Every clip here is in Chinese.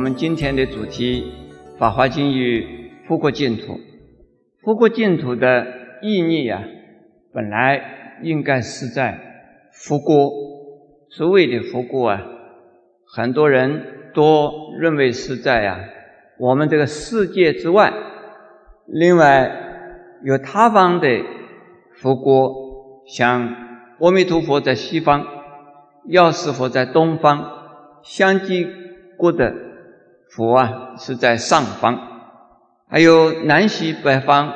我们今天的主题《法华经》与复国净土。复国净土的意义啊，本来应该是在复国。所谓的复国啊，很多人都认为是在啊我们这个世界之外，另外有他方的复国，像阿弥陀佛在西方，药师佛在东方，相继过的佛啊是在上方。还有南西北方，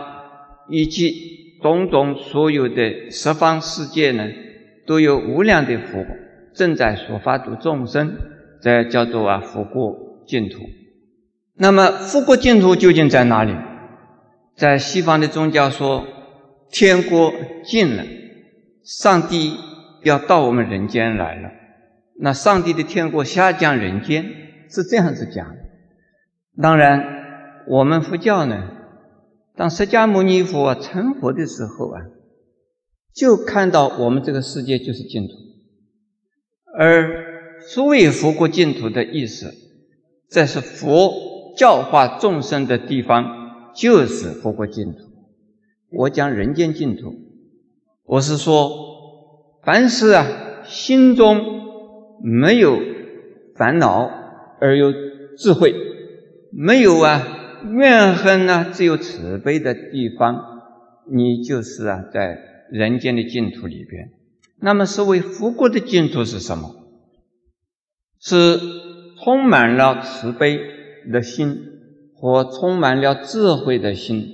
以及种种所有的十方世界呢，都有无量的佛正在所发度众生，这叫做啊佛国净土。那么佛国净土究竟在哪里？在西方的宗教说，天国近了，上帝要到我们人间来了。那上帝的天国下降人间，是这样子讲。当然。我们佛教呢，当释迦牟尼佛成佛的时候啊，就看到我们这个世界就是净土，而所谓佛国净土的意思，这是佛教化众生的地方，就是佛国净土。我讲人间净土，我是说，凡是啊心中没有烦恼而有智慧，没有啊。怨恨呢，只有慈悲的地方，你就是啊，在人间的净土里边。那么，所谓福国的净土是什么？是充满了慈悲的心和充满了智慧的心。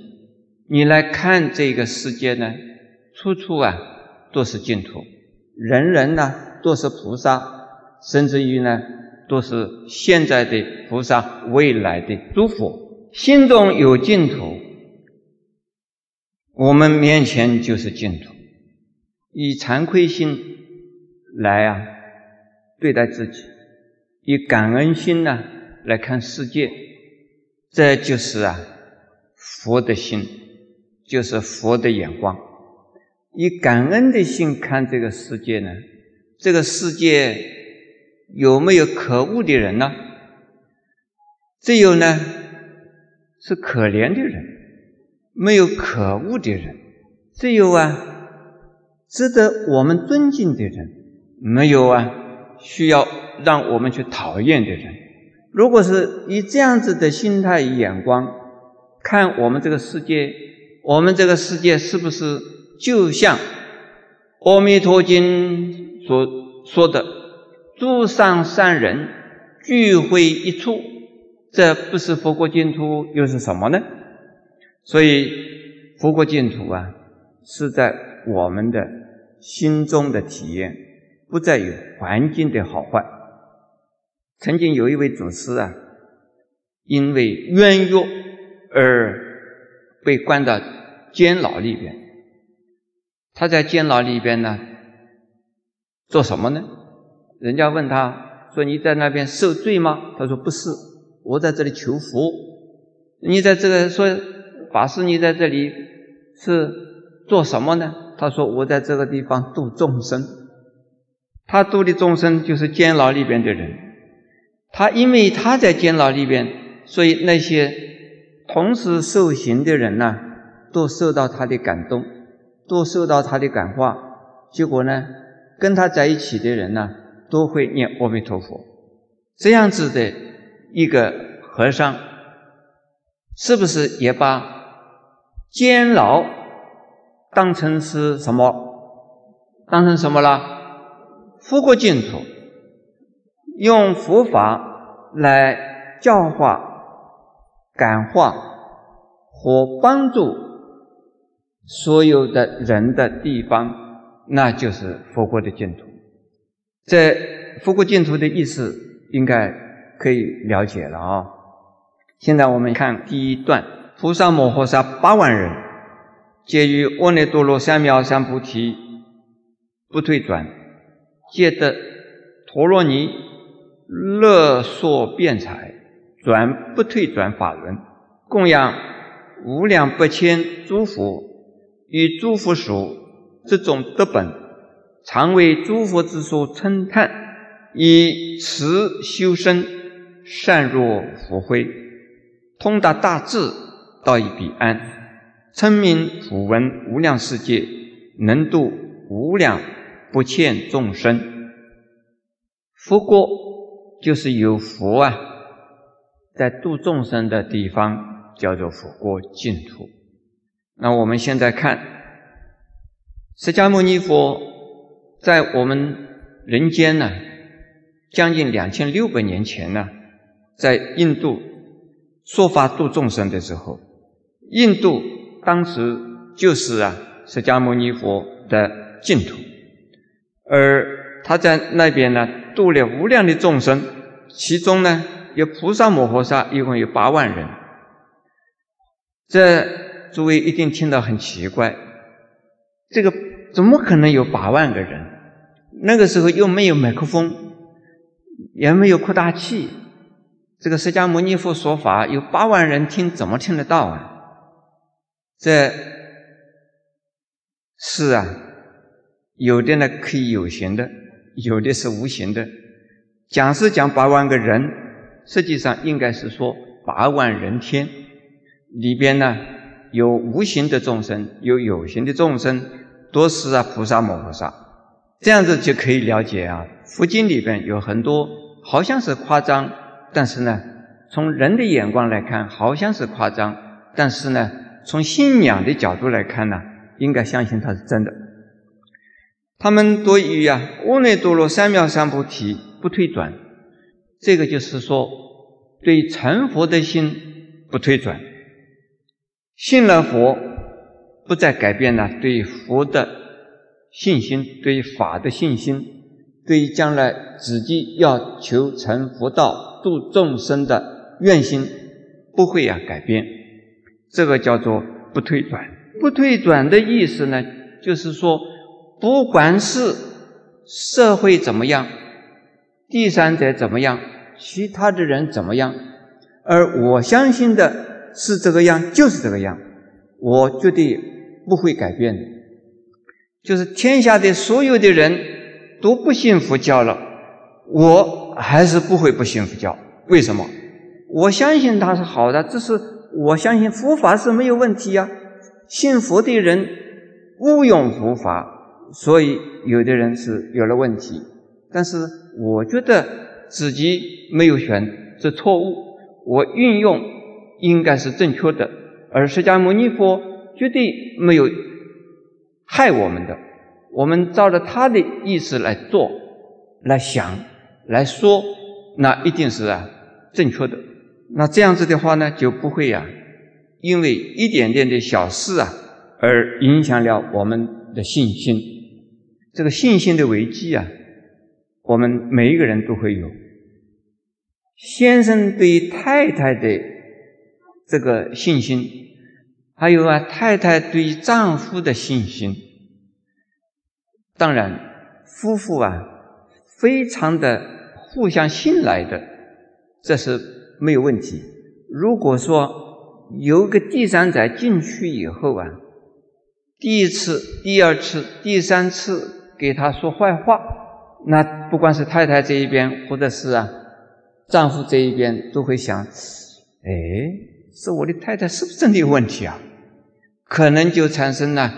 你来看这个世界呢，处处啊都是净土，人人呢都是菩萨，甚至于呢都是现在的菩萨，未来的诸佛。心中有净土，我们面前就是净土。以惭愧心来啊对待自己，以感恩心呢来看世界，这就是啊佛的心，就是佛的眼光。以感恩的心看这个世界呢，这个世界有没有可恶的人呢？只有呢。是可怜的人，没有可恶的人；只有啊，值得我们尊敬的人，没有啊，需要让我们去讨厌的人。如果是以这样子的心态眼光看我们这个世界，我们这个世界是不是就像《阿弥陀经》所说的“诸上善人聚会一处”？这不是佛国净土又是什么呢？所以佛国净土啊，是在我们的心中的体验，不在于环境的好坏。曾经有一位祖师啊，因为冤狱而被关到监牢里边。他在监牢里边呢，做什么呢？人家问他说：“你在那边受罪吗？”他说：“不是。”我在这里求佛，你在这个说法师，你在这里是做什么呢？他说我在这个地方度众生，他度的众生就是监牢里边的人。他因为他在监牢里边，所以那些同时受刑的人呢，都受到他的感动，都受到他的感化。结果呢，跟他在一起的人呢，都会念阿弥陀佛，这样子的。一个和尚，是不是也把监牢当成是什么？当成什么了？佛国净土，用佛法来教化、感化和帮助所有的人的地方，那就是佛国的净土。这佛国净土的意思，应该。可以了解了啊！现在我们看第一段：菩萨摩诃萨八万人，皆于阿耨多罗三藐三菩提不退转，皆得陀罗尼乐说辩才，转不退转法轮，供养无量百千诸佛，与诸佛属这种德本，常为诸佛之所称叹，以慈修身。善若佛慧，通达大智，道义彼岸，称名普闻无量世界，能度无量不欠众生。佛国就是有佛啊，在度众生的地方叫做佛国净土。那我们现在看，释迦牟尼佛在我们人间呢，将近两千六百年前呢。在印度说法度众生的时候，印度当时就是啊释迦牟尼佛的净土，而他在那边呢度了无量的众生，其中呢有菩萨摩诃萨一共有八万人。这诸位一定听到很奇怪，这个怎么可能有八万个人？那个时候又没有麦克风，也没有扩大器。这个释迦牟尼佛说法有八万人听，怎么听得到啊？这是啊，有的呢可以有形的，有的是无形的。讲是讲八万个人，实际上应该是说八万人天里边呢有无形的众生，有有形的众生，多是啊菩萨摩诃萨。这样子就可以了解啊，佛经里边有很多好像是夸张。但是呢，从人的眼光来看，好像是夸张；但是呢，从信仰的角度来看呢，应该相信它是真的。他们对于啊，阿耨多罗三藐三菩提不退转，这个就是说，对成佛的心不退转，信了佛，不再改变了对佛的信心，对法的信心，对将来自己要求成佛道。度众生的愿心不会啊改变，这个叫做不退转。不退转的意思呢，就是说，不管是社会怎么样，第三者怎么样，其他的人怎么样，而我相信的是这个样，就是这个样，我绝对不会改变的。就是天下的所有的人都不信佛教了，我。还是不会不信佛教？为什么？我相信它是好的，这是我相信佛法是没有问题呀。信佛的人误用佛法，所以有的人是有了问题。但是我觉得自己没有选是错误，我运用应该是正确的。而释迦牟尼佛绝对没有害我们的，我们照着他的意思来做，来想。来说，那一定是啊正确的。那这样子的话呢，就不会呀，因为一点点的小事啊，而影响了我们的信心。这个信心的危机啊，我们每一个人都会有。先生对太太的这个信心，还有啊太太对丈夫的信心，当然夫妇啊。非常的互相信赖的，这是没有问题。如果说有个第三者进去以后啊，第一次、第二次、第三次给他说坏话，那不管是太太这一边，或者是啊丈夫这一边，都会想：哎，是我的太太是不是真的有问题啊？可能就产生了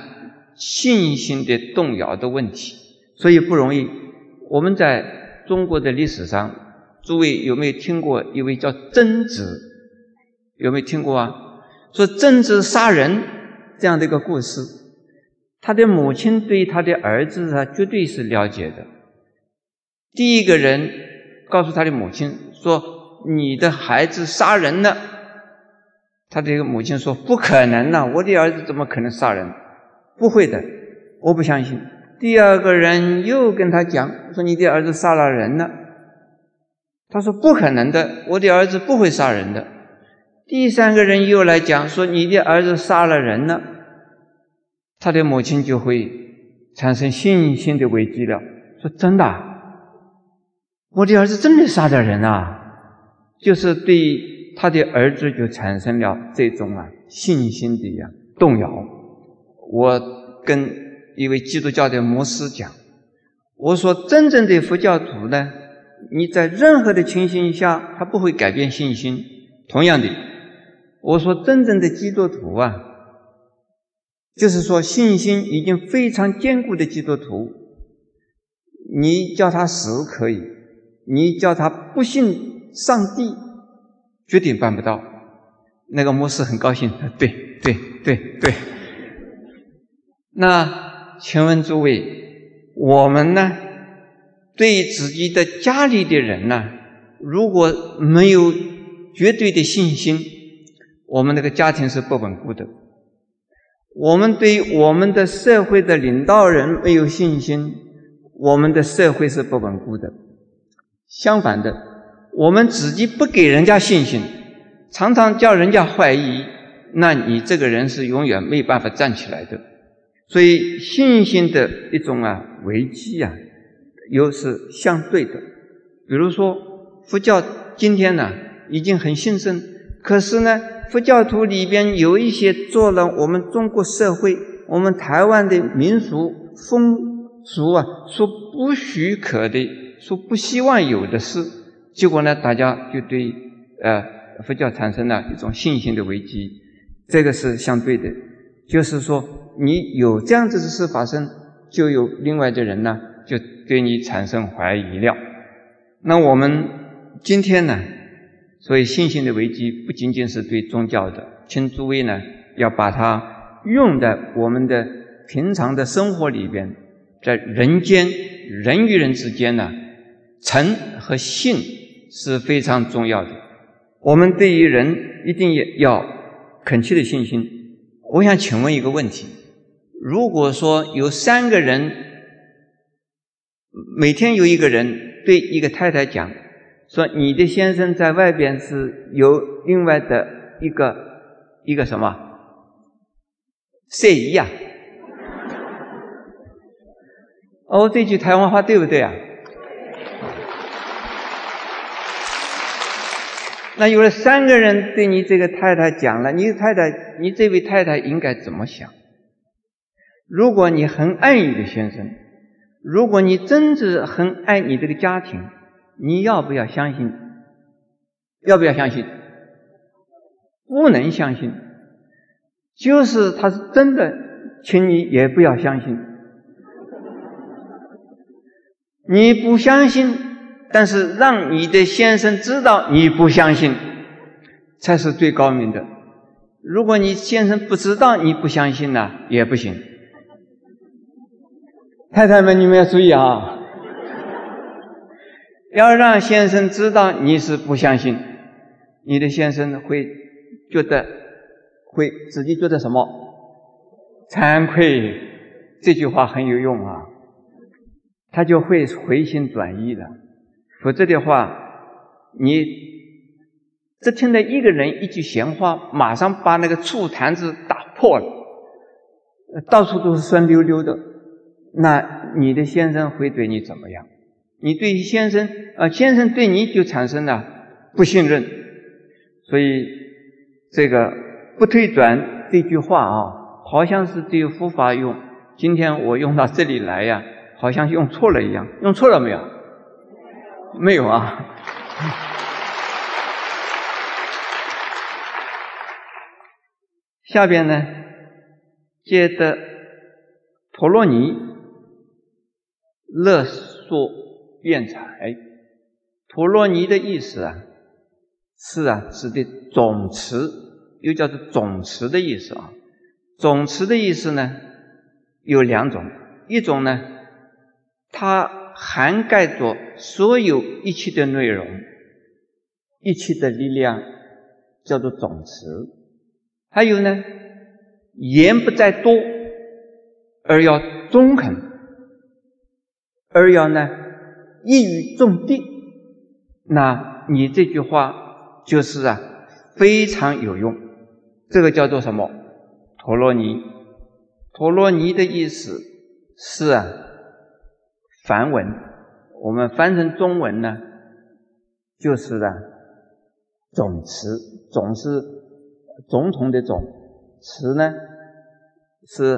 信心的动摇的问题，所以不容易。我们在中国的历史上，诸位有没有听过一位叫曾子？有没有听过啊？说曾子杀人这样的一个故事，他的母亲对他的儿子啊，绝对是了解的。第一个人告诉他的母亲说：“你的孩子杀人了。”他这个母亲说：“不可能呐，我的儿子怎么可能杀人？不会的，我不相信。”第二个人又跟他讲说：“你的儿子杀了人了。”他说：“不可能的，我的儿子不会杀人的。”第三个人又来讲说：“你的儿子杀了人了。”他的母亲就会产生信心的危机了，说：“真的，我的儿子真的杀了人啊！”就是对他的儿子就产生了这种啊信心的呀动摇。我跟。一位基督教的牧师讲：“我说，真正的佛教徒呢，你在任何的情形下，他不会改变信心。同样的，我说真正的基督徒啊，就是说信心已经非常坚固的基督徒，你叫他死可以，你叫他不信上帝，绝对办不到。那个牧师很高兴，对对对对。那请问诸位，我们呢？对自己的家里的人呢，如果没有绝对的信心，我们那个家庭是不稳固的。我们对我们的社会的领导人没有信心，我们的社会是不稳固的。相反的，我们自己不给人家信心，常常叫人家怀疑，那你这个人是永远没办法站起来的。所以，信心的一种啊危机啊。又是相对的，比如说佛教今天呢已经很兴盛，可是呢佛教徒里边有一些做了我们中国社会、我们台湾的民俗风俗啊，说不许可的、说不希望有的事，结果呢大家就对呃佛教产生了一种信心的危机，这个是相对的，就是说你有这样子的事发生，就有另外的人呢就。对你产生怀疑了。那我们今天呢？所以信心的危机不仅仅是对宗教的，请诸位呢要把它用在我们的平常的生活里边，在人间人与人之间呢，诚和信是非常重要的。我们对于人一定也要恳切的信心。我想请问一个问题：如果说有三个人。每天有一个人对一个太太讲，说你的先生在外边是有另外的一个一个什么睡衣呀？哦，这句台湾话对不对啊？那有了三个人对你这个太太讲了，你太太，你这位太太应该怎么想？如果你很爱你的先生。如果你真是很爱你这个家庭，你要不要相信？要不要相信？不能相信，就是他是真的，请你也不要相信。你不相信，但是让你的先生知道你不相信，才是最高明的。如果你先生不知道你不相信呢，也不行。太太们，你们要注意啊！要让先生知道你是不相信，你的先生会觉得会自己觉得什么惭愧？这句话很有用啊，他就会回心转意的。否则的话，你只听了一个人一句闲话，马上把那个醋坛子打破了，到处都是酸溜溜的。那你的先生会对你怎么样？你对先生，呃，先生对你就产生了不信任，所以这个不退转这句话啊，好像是对佛法用。今天我用到这里来呀，好像用错了一样。用错了没有？没有啊。下边呢，接着陀罗尼。乐说辩才，陀罗尼的意思啊，是啊，指的总持，又叫做总持的意思啊。总持的意思呢，有两种，一种呢，它涵盖着所有一切的内容，一切的力量，叫做总持；还有呢，言不在多，而要中肯。而要呢一语中的，那你这句话就是啊非常有用。这个叫做什么？陀罗尼。陀罗尼的意思是啊梵文，我们翻成中文呢，就是呢总词，总是总统的总，词呢是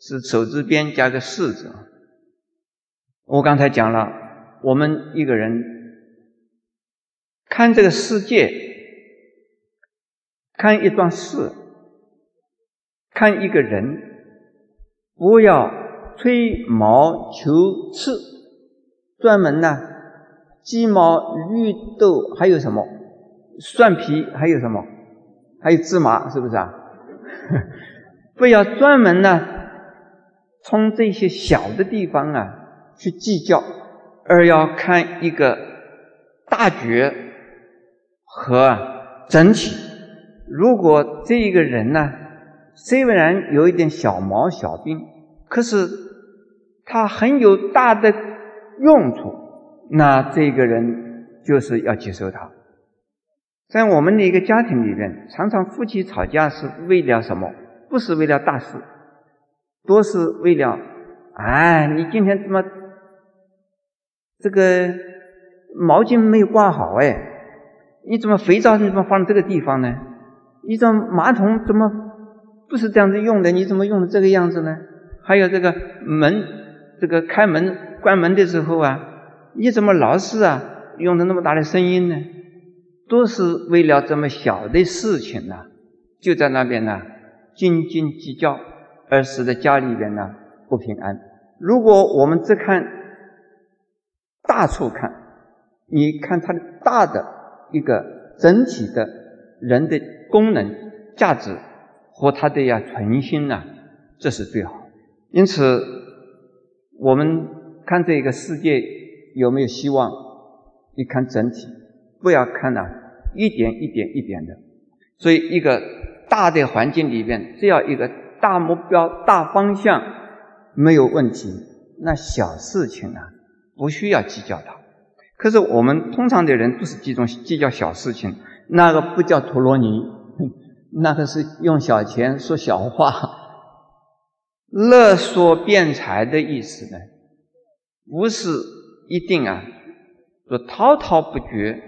是手字边加个士字。我刚才讲了，我们一个人看这个世界，看一段事，看一个人，不要吹毛求疵，专门呢鸡毛绿豆还有什么蒜皮还有什么还有芝麻，是不是啊？不要专门呢从这些小的地方啊去计较，而要看一个大局和整体。如果这一个人呢，虽然有一点小毛小病，可是他很有大的用处，那这个人就是要接受他。在我们的一个家庭里面，常常夫妻吵架是为了什么？不是为了大事，多是为了，哎，你今天怎么这个毛巾没有挂好？哎，你怎么肥皂你怎么放这个地方呢？你这马桶怎么不是这样子用的？你怎么用的这个样子呢？还有这个门，这个开门关门的时候啊，你怎么老是啊用的那么大的声音呢？都是为了这么小的事情呢，就在那边呢。斤斤计较，而使得家里边呢不平安。如果我们只看大处看，你看它的大的一个整体的人的功能价值和它的呀存心呐，这是最好。因此，我们看这个世界有没有希望？你看整体，不要看呐一点一点一点的。所以一个。大的环境里边，只要一个大目标、大方向没有问题，那小事情啊，不需要计较它。可是我们通常的人都是计中计较小事情，那个不叫陀罗尼，那个是用小钱说小话，勒索辩财的意思呢，不是一定啊，说滔滔不绝，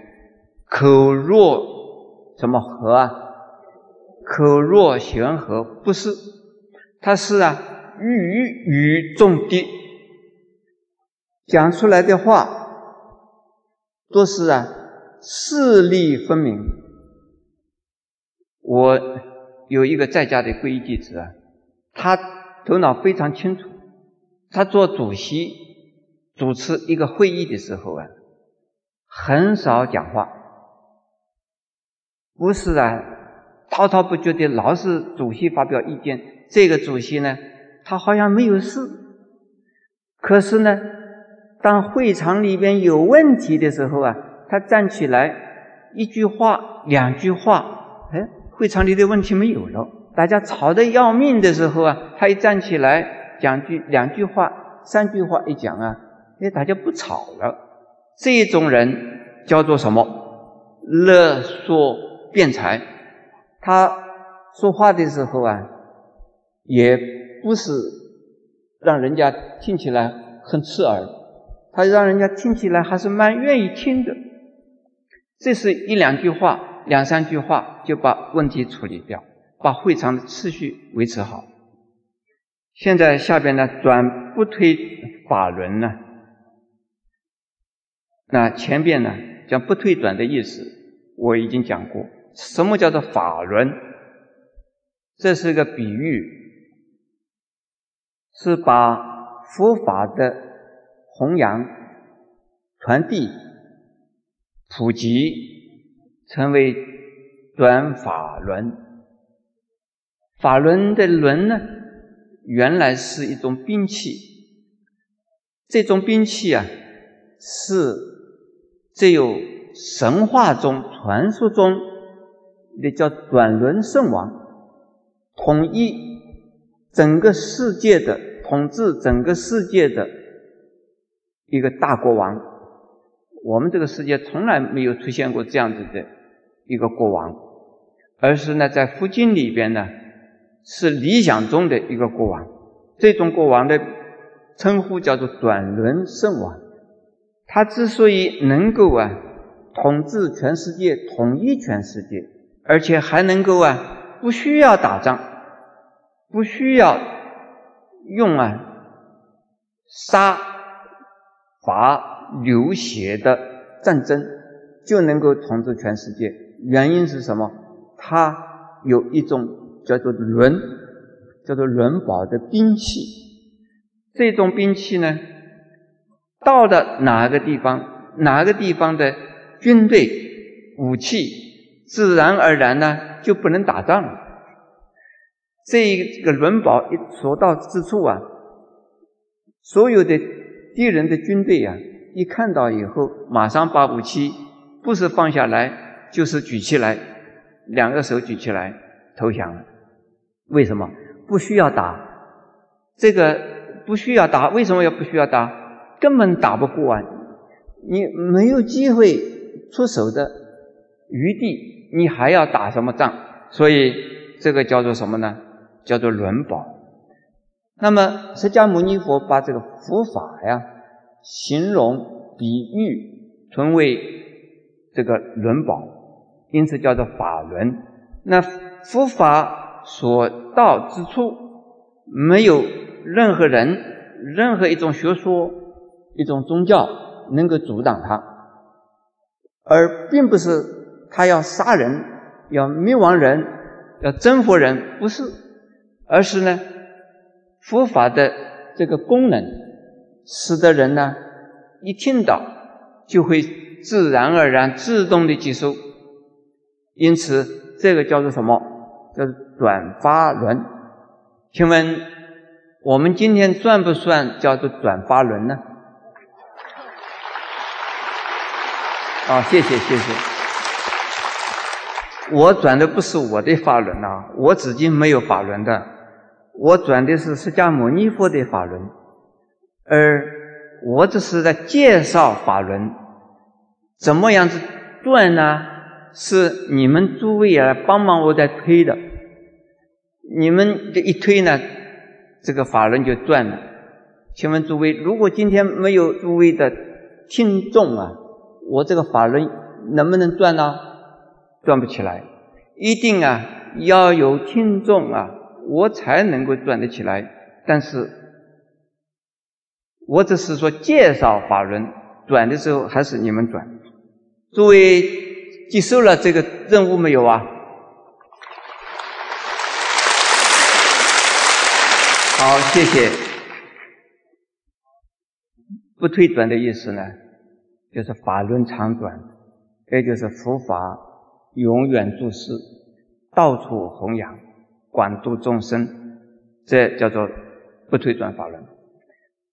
口若什么河啊？口若悬河，不是，它是啊，语语中的，讲出来的话都是啊，事例分明。我有一个在家的皈依弟子啊，他头脑非常清楚，他做主席主持一个会议的时候啊，很少讲话，不是啊。滔滔不绝的，老是主席发表意见。这个主席呢，他好像没有事。可是呢，当会场里边有问题的时候啊，他站起来，一句话、两句话，哎，会场里的问题没有了。大家吵得要命的时候啊，他一站起来讲句两句话、三句话一讲啊，哎，大家不吵了。这种人叫做什么？勒索辩财。他说话的时候啊，也不是让人家听起来很刺耳，他让人家听起来还是蛮愿意听的。这是一两句话、两三句话就把问题处理掉，把会场的秩序维持好。现在下边呢，转不推法轮呢，那前边呢讲不推转的意思，我已经讲过。什么叫做法轮？这是个比喻，是把佛法的弘扬、传递、普及，成为转法轮。法轮的轮呢，原来是一种兵器，这种兵器啊，是只有神话中、传说中。那叫转轮圣王，统一整个世界的统治整个世界的一个大国王。我们这个世界从来没有出现过这样子的一个国王，而是呢，在佛经里边呢，是理想中的一个国王。这种国王的称呼叫做转轮圣王。他之所以能够啊统治全世界，统一全世界。而且还能够啊，不需要打仗，不需要用啊杀伐流血的战争，就能够统治全世界。原因是什么？他有一种叫做轮，叫做轮宝的兵器。这种兵器呢，到了哪个地方，哪个地方的军队武器，自然而然呢就不能打仗了。这一个轮宝一所到之处啊，所有的敌人的军队啊，一看到以后，马上把武器不是放下来，就是举起来，两个手举起来投降了。为什么？不需要打，这个不需要打。为什么要不需要打？根本打不过啊！你没有机会出手的余地，你还要打什么仗？所以这个叫做什么呢？叫做轮宝。那么释迦牟尼佛把这个佛法呀。形容、比喻，称为这个轮宝，因此叫做法轮。那佛法所到之处，没有任何人、任何一种学说、一种宗教能够阻挡它，而并不是他要杀人、要灭亡人、要征服人，不是，而是呢，佛法的这个功能。使得人呢，一听到就会自然而然、自动的接受，因此这个叫做什么？叫转发轮。请问我们今天算不算叫做转发轮呢？啊，谢谢谢谢。我转的不是我的法轮呐，我自己没有法轮的，我转的是释迦牟尼佛的法轮。而我只是在介绍法轮，怎么样子转呢？是你们诸位啊帮忙我在推的，你们这一推呢，这个法轮就转了。请问诸位，如果今天没有诸位的听众啊，我这个法轮能不能转呢？转不起来，一定啊要有听众啊，我才能够转得起来。但是。我只是说介绍法轮转的时候，还是你们转。诸位接受了这个任务没有啊？好，谢谢。不退转的意思呢，就是法轮常转，也就是佛法永远注释，到处弘扬，广度众生，这叫做不退转法轮。